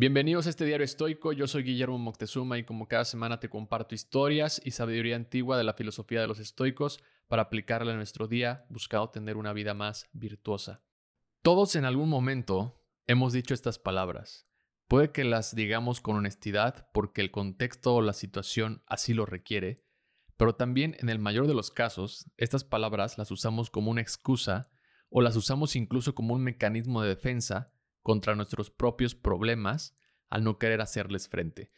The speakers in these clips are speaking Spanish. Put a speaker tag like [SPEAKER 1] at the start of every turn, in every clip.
[SPEAKER 1] Bienvenidos a este diario estoico, yo soy Guillermo Moctezuma y como cada semana te comparto historias y sabiduría antigua de la filosofía de los estoicos para aplicarla en nuestro día buscando tener una vida más virtuosa. Todos en algún momento hemos dicho estas palabras. Puede que las digamos con honestidad porque el contexto o la situación así lo requiere, pero también en el mayor de los casos estas palabras las usamos como una excusa o las usamos incluso como un mecanismo de defensa contra nuestros propios problemas al no querer hacerles frente.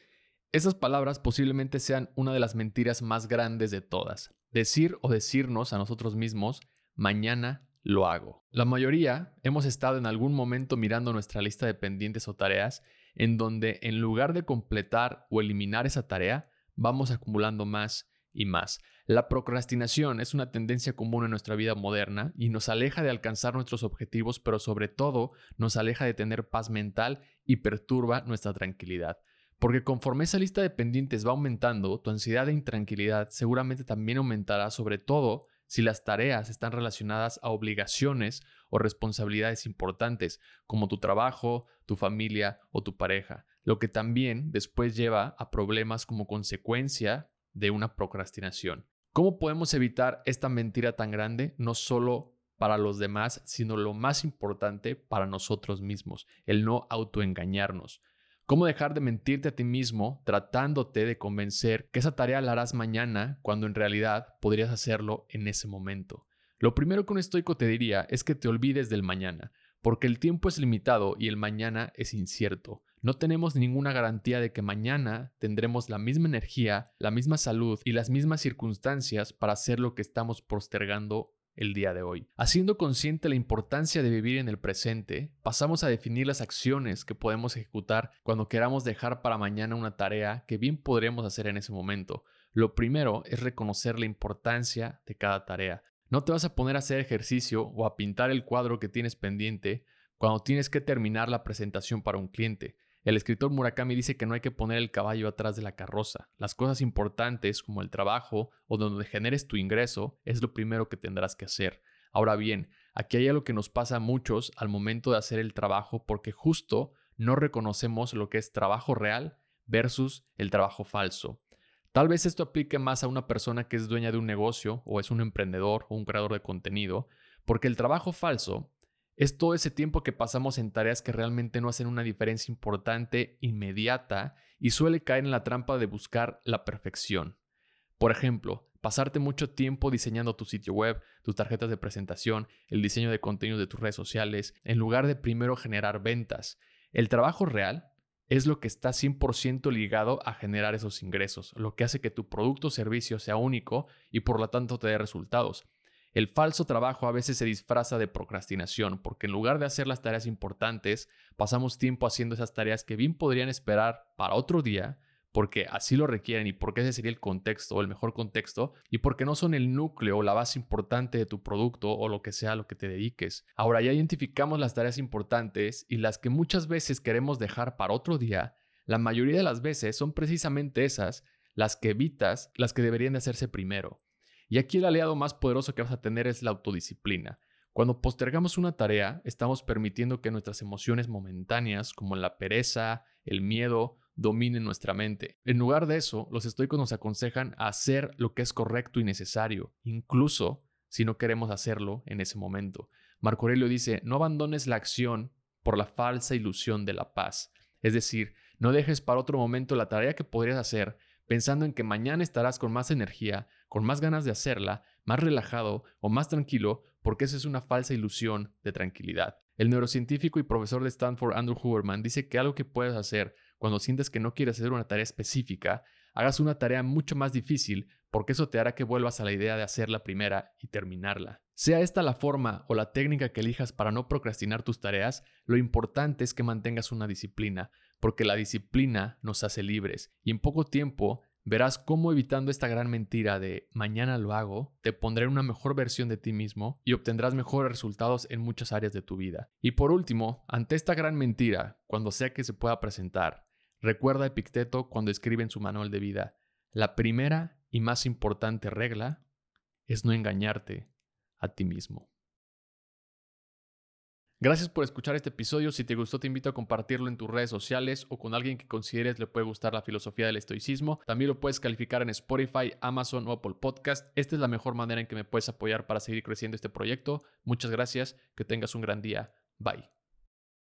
[SPEAKER 1] Esas palabras posiblemente sean una de las mentiras más grandes de todas. Decir o decirnos a nosotros mismos, mañana lo hago. La mayoría hemos estado en algún momento mirando nuestra lista de pendientes o tareas en donde en lugar de completar o eliminar esa tarea, vamos acumulando más y más. La procrastinación es una tendencia común en nuestra vida moderna y nos aleja de alcanzar nuestros objetivos, pero sobre todo nos aleja de tener paz mental y perturba nuestra tranquilidad. Porque conforme esa lista de pendientes va aumentando, tu ansiedad e intranquilidad seguramente también aumentará, sobre todo si las tareas están relacionadas a obligaciones o responsabilidades importantes, como tu trabajo, tu familia o tu pareja, lo que también después lleva a problemas como consecuencia de una procrastinación. ¿Cómo podemos evitar esta mentira tan grande, no solo para los demás, sino lo más importante para nosotros mismos, el no autoengañarnos? ¿Cómo dejar de mentirte a ti mismo tratándote de convencer que esa tarea la harás mañana cuando en realidad podrías hacerlo en ese momento? Lo primero que un estoico te diría es que te olvides del mañana, porque el tiempo es limitado y el mañana es incierto. No tenemos ninguna garantía de que mañana tendremos la misma energía, la misma salud y las mismas circunstancias para hacer lo que estamos postergando el día de hoy. Haciendo consciente la importancia de vivir en el presente, pasamos a definir las acciones que podemos ejecutar cuando queramos dejar para mañana una tarea que bien podremos hacer en ese momento. Lo primero es reconocer la importancia de cada tarea. No te vas a poner a hacer ejercicio o a pintar el cuadro que tienes pendiente cuando tienes que terminar la presentación para un cliente. El escritor Murakami dice que no hay que poner el caballo atrás de la carroza. Las cosas importantes como el trabajo o donde generes tu ingreso es lo primero que tendrás que hacer. Ahora bien, aquí hay algo que nos pasa a muchos al momento de hacer el trabajo porque justo no reconocemos lo que es trabajo real versus el trabajo falso. Tal vez esto aplique más a una persona que es dueña de un negocio o es un emprendedor o un creador de contenido, porque el trabajo falso es todo ese tiempo que pasamos en tareas que realmente no hacen una diferencia importante, inmediata, y suele caer en la trampa de buscar la perfección. Por ejemplo, pasarte mucho tiempo diseñando tu sitio web, tus tarjetas de presentación, el diseño de contenido de tus redes sociales, en lugar de primero generar ventas. El trabajo real es lo que está 100% ligado a generar esos ingresos, lo que hace que tu producto o servicio sea único y por lo tanto te dé resultados. El falso trabajo a veces se disfraza de procrastinación porque en lugar de hacer las tareas importantes, pasamos tiempo haciendo esas tareas que bien podrían esperar para otro día porque así lo requieren y porque ese sería el contexto o el mejor contexto y porque no son el núcleo o la base importante de tu producto o lo que sea a lo que te dediques. Ahora ya identificamos las tareas importantes y las que muchas veces queremos dejar para otro día, la mayoría de las veces son precisamente esas las que evitas, las que deberían de hacerse primero. Y aquí el aliado más poderoso que vas a tener es la autodisciplina. Cuando postergamos una tarea, estamos permitiendo que nuestras emociones momentáneas, como la pereza, el miedo, dominen nuestra mente. En lugar de eso, los estoicos nos aconsejan hacer lo que es correcto y necesario, incluso si no queremos hacerlo en ese momento. Marco Aurelio dice, no abandones la acción por la falsa ilusión de la paz. Es decir, no dejes para otro momento la tarea que podrías hacer pensando en que mañana estarás con más energía, con más ganas de hacerla, más relajado o más tranquilo, porque esa es una falsa ilusión de tranquilidad. El neurocientífico y profesor de Stanford Andrew Huberman dice que algo que puedes hacer cuando sientes que no quieres hacer una tarea específica, hagas una tarea mucho más difícil porque eso te hará que vuelvas a la idea de hacerla primera y terminarla. Sea esta la forma o la técnica que elijas para no procrastinar tus tareas, lo importante es que mantengas una disciplina, porque la disciplina nos hace libres y en poco tiempo verás cómo evitando esta gran mentira de mañana lo hago, te pondré una mejor versión de ti mismo y obtendrás mejores resultados en muchas áreas de tu vida. Y por último, ante esta gran mentira, cuando sea que se pueda presentar, recuerda a Epicteto cuando escribe en su manual de vida, la primera y más importante regla es no engañarte a ti mismo. Gracias por escuchar este episodio. Si te gustó, te invito a compartirlo en tus redes sociales o con alguien que consideres le puede gustar la filosofía del estoicismo. También lo puedes calificar en Spotify, Amazon o Apple Podcast. Esta es la mejor manera en que me puedes apoyar para seguir creciendo este proyecto. Muchas gracias. Que tengas un gran día. Bye.